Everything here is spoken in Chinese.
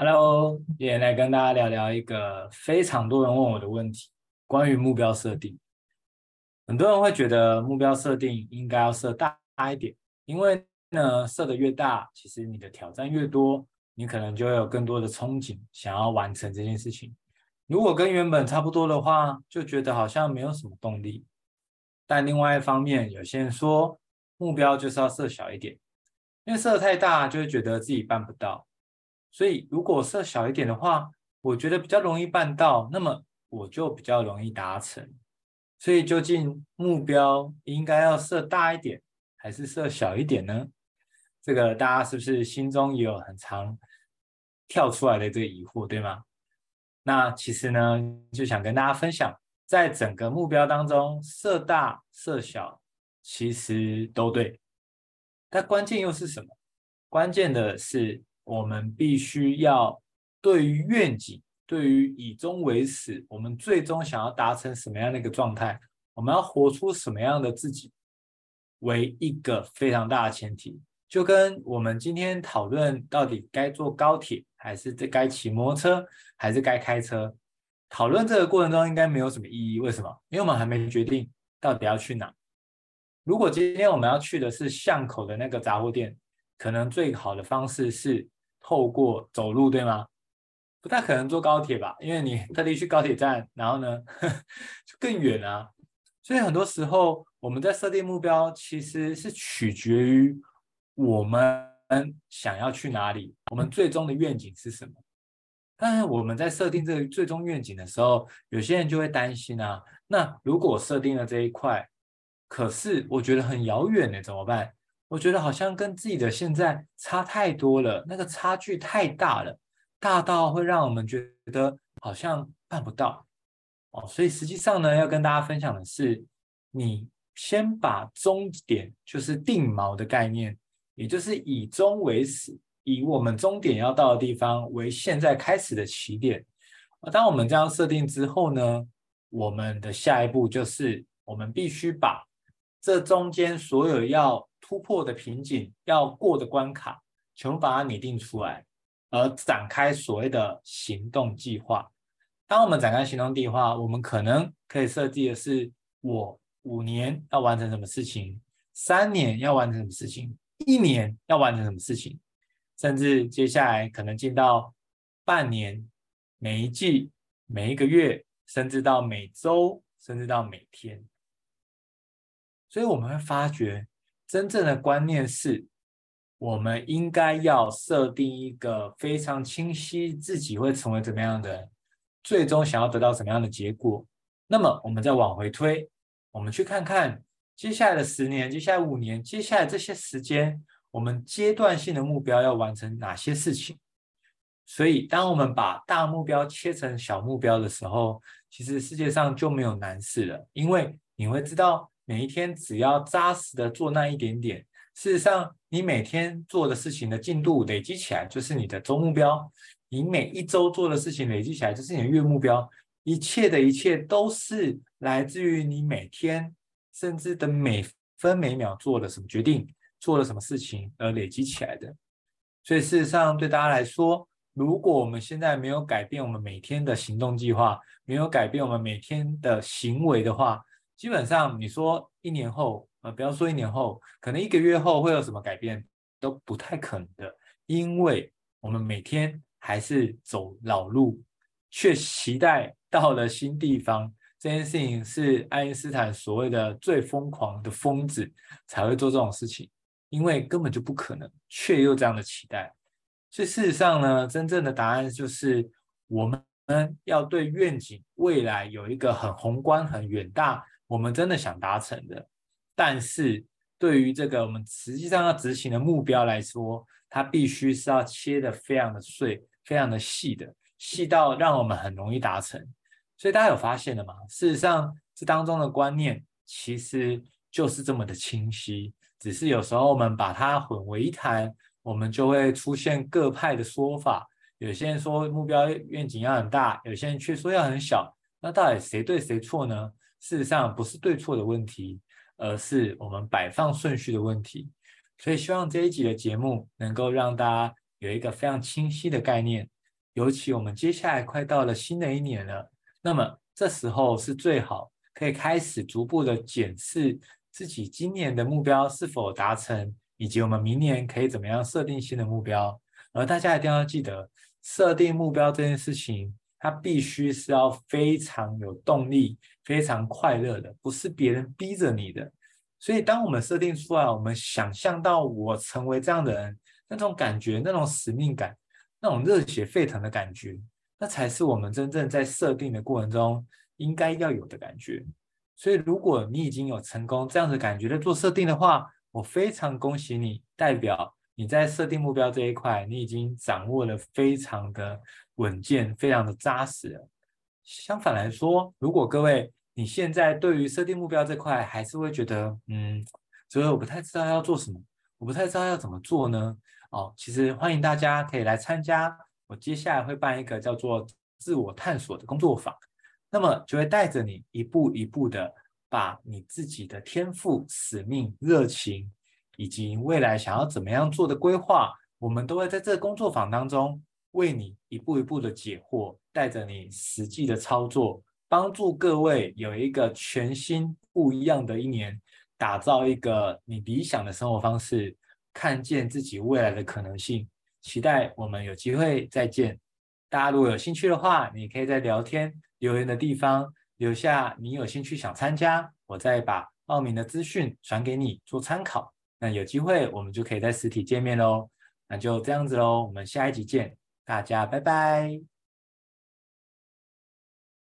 Hello，今天来跟大家聊聊一个非常多人问我的问题，关于目标设定。很多人会觉得目标设定应该要设大一点，因为呢，设的越大，其实你的挑战越多，你可能就会有更多的憧憬，想要完成这件事情。如果跟原本差不多的话，就觉得好像没有什么动力。但另外一方面，有些人说目标就是要设小一点，因为设太大，就会觉得自己办不到。所以，如果设小一点的话，我觉得比较容易办到，那么我就比较容易达成。所以，究竟目标应该要设大一点，还是设小一点呢？这个大家是不是心中也有很常跳出来的这个疑惑，对吗？那其实呢，就想跟大家分享，在整个目标当中，设大设小其实都对，但关键又是什么？关键的是。我们必须要对于愿景，对于以终为始，我们最终想要达成什么样的一个状态，我们要活出什么样的自己，为一个非常大的前提。就跟我们今天讨论到底该坐高铁，还是该骑摩托车，还是该开车，讨论这个过程中应该没有什么意义。为什么？因为我们还没决定到底要去哪。如果今天我们要去的是巷口的那个杂货店，可能最好的方式是。透过走路，对吗？不太可能坐高铁吧，因为你特地去高铁站，然后呢，就更远啊。所以很多时候我们在设定目标，其实是取决于我们想要去哪里，我们最终的愿景是什么。但是我们在设定这个最终愿景的时候，有些人就会担心啊，那如果设定了这一块，可是我觉得很遥远呢，怎么办？我觉得好像跟自己的现在差太多了，那个差距太大了，大到会让我们觉得好像办不到哦。所以实际上呢，要跟大家分享的是，你先把终点就是定锚的概念，也就是以终为始，以我们终点要到的地方为现在开始的起点。当我们这样设定之后呢，我们的下一步就是我们必须把这中间所有要突破的瓶颈，要过的关卡，全部把它拟定出来，而展开所谓的行动计划。当我们展开行动计划，我们可能可以设计的是：我五年要完成什么事情，三年要完成什么事情，一年要完成什么事情，甚至接下来可能进到半年、每一季、每一个月，甚至到每周，甚至到每天。所以我们会发觉。真正的观念是，我们应该要设定一个非常清晰，自己会成为怎么样的人，最终想要得到什么样的结果。那么，我们再往回推，我们去看看接下来的十年、接下来五年、接下来这些时间，我们阶段性的目标要完成哪些事情。所以，当我们把大目标切成小目标的时候，其实世界上就没有难事了，因为你会知道。每一天只要扎实的做那一点点，事实上，你每天做的事情的进度累积起来就是你的周目标；你每一周做的事情累积起来就是你的月目标。一切的一切都是来自于你每天甚至的每分每秒做了什么决定，做了什么事情而累积起来的。所以，事实上，对大家来说，如果我们现在没有改变我们每天的行动计划，没有改变我们每天的行为的话，基本上，你说一年后，呃，不要说一年后，可能一个月后会有什么改变，都不太可能的，因为我们每天还是走老路，却期待到了新地方。这件事情是爱因斯坦所谓的最疯狂的疯子才会做这种事情，因为根本就不可能，却又这样的期待。所以事实上呢，真正的答案就是我们要对愿景未来有一个很宏观、很远大。我们真的想达成的，但是对于这个我们实际上要执行的目标来说，它必须是要切得非常的碎、非常的细的，细到让我们很容易达成。所以大家有发现了吗？事实上，这当中的观念其实就是这么的清晰，只是有时候我们把它混为一谈，我们就会出现各派的说法。有些人说目标愿景要很大，有些人却说要很小。那到底谁对谁错呢？事实上不是对错的问题，而是我们摆放顺序的问题。所以希望这一集的节目能够让大家有一个非常清晰的概念，尤其我们接下来快到了新的一年了，那么这时候是最好可以开始逐步的检视自己今年的目标是否达成，以及我们明年可以怎么样设定新的目标。而大家一定要记得，设定目标这件事情，它必须是要非常有动力、非常快乐的，不是别人逼着你的。所以，当我们设定出来，我们想象到我成为这样的人，那种感觉、那种使命感、那种热血沸腾的感觉，那才是我们真正在设定的过程中应该要有的感觉。所以，如果你已经有成功这样的感觉在做设定的话，我非常恭喜你，代表你在设定目标这一块，你已经掌握了非常的稳健、非常的扎实。相反来说，如果各位，你现在对于设定目标这块还是会觉得，嗯，所以我不太知道要做什么，我不太知道要怎么做呢？哦，其实欢迎大家可以来参加，我接下来会办一个叫做自我探索的工作坊，那么就会带着你一步一步的把你自己的天赋、使命、热情以及未来想要怎么样做的规划，我们都会在这个工作坊当中为你一步一步的解惑，带着你实际的操作。帮助各位有一个全新不一样的一年，打造一个你理想的生活方式，看见自己未来的可能性。期待我们有机会再见。大家如果有兴趣的话，你可以在聊天留言的地方留下你有兴趣想参加，我再把报名的资讯传给你做参考。那有机会我们就可以在实体见面喽。那就这样子喽，我们下一集见，大家拜拜。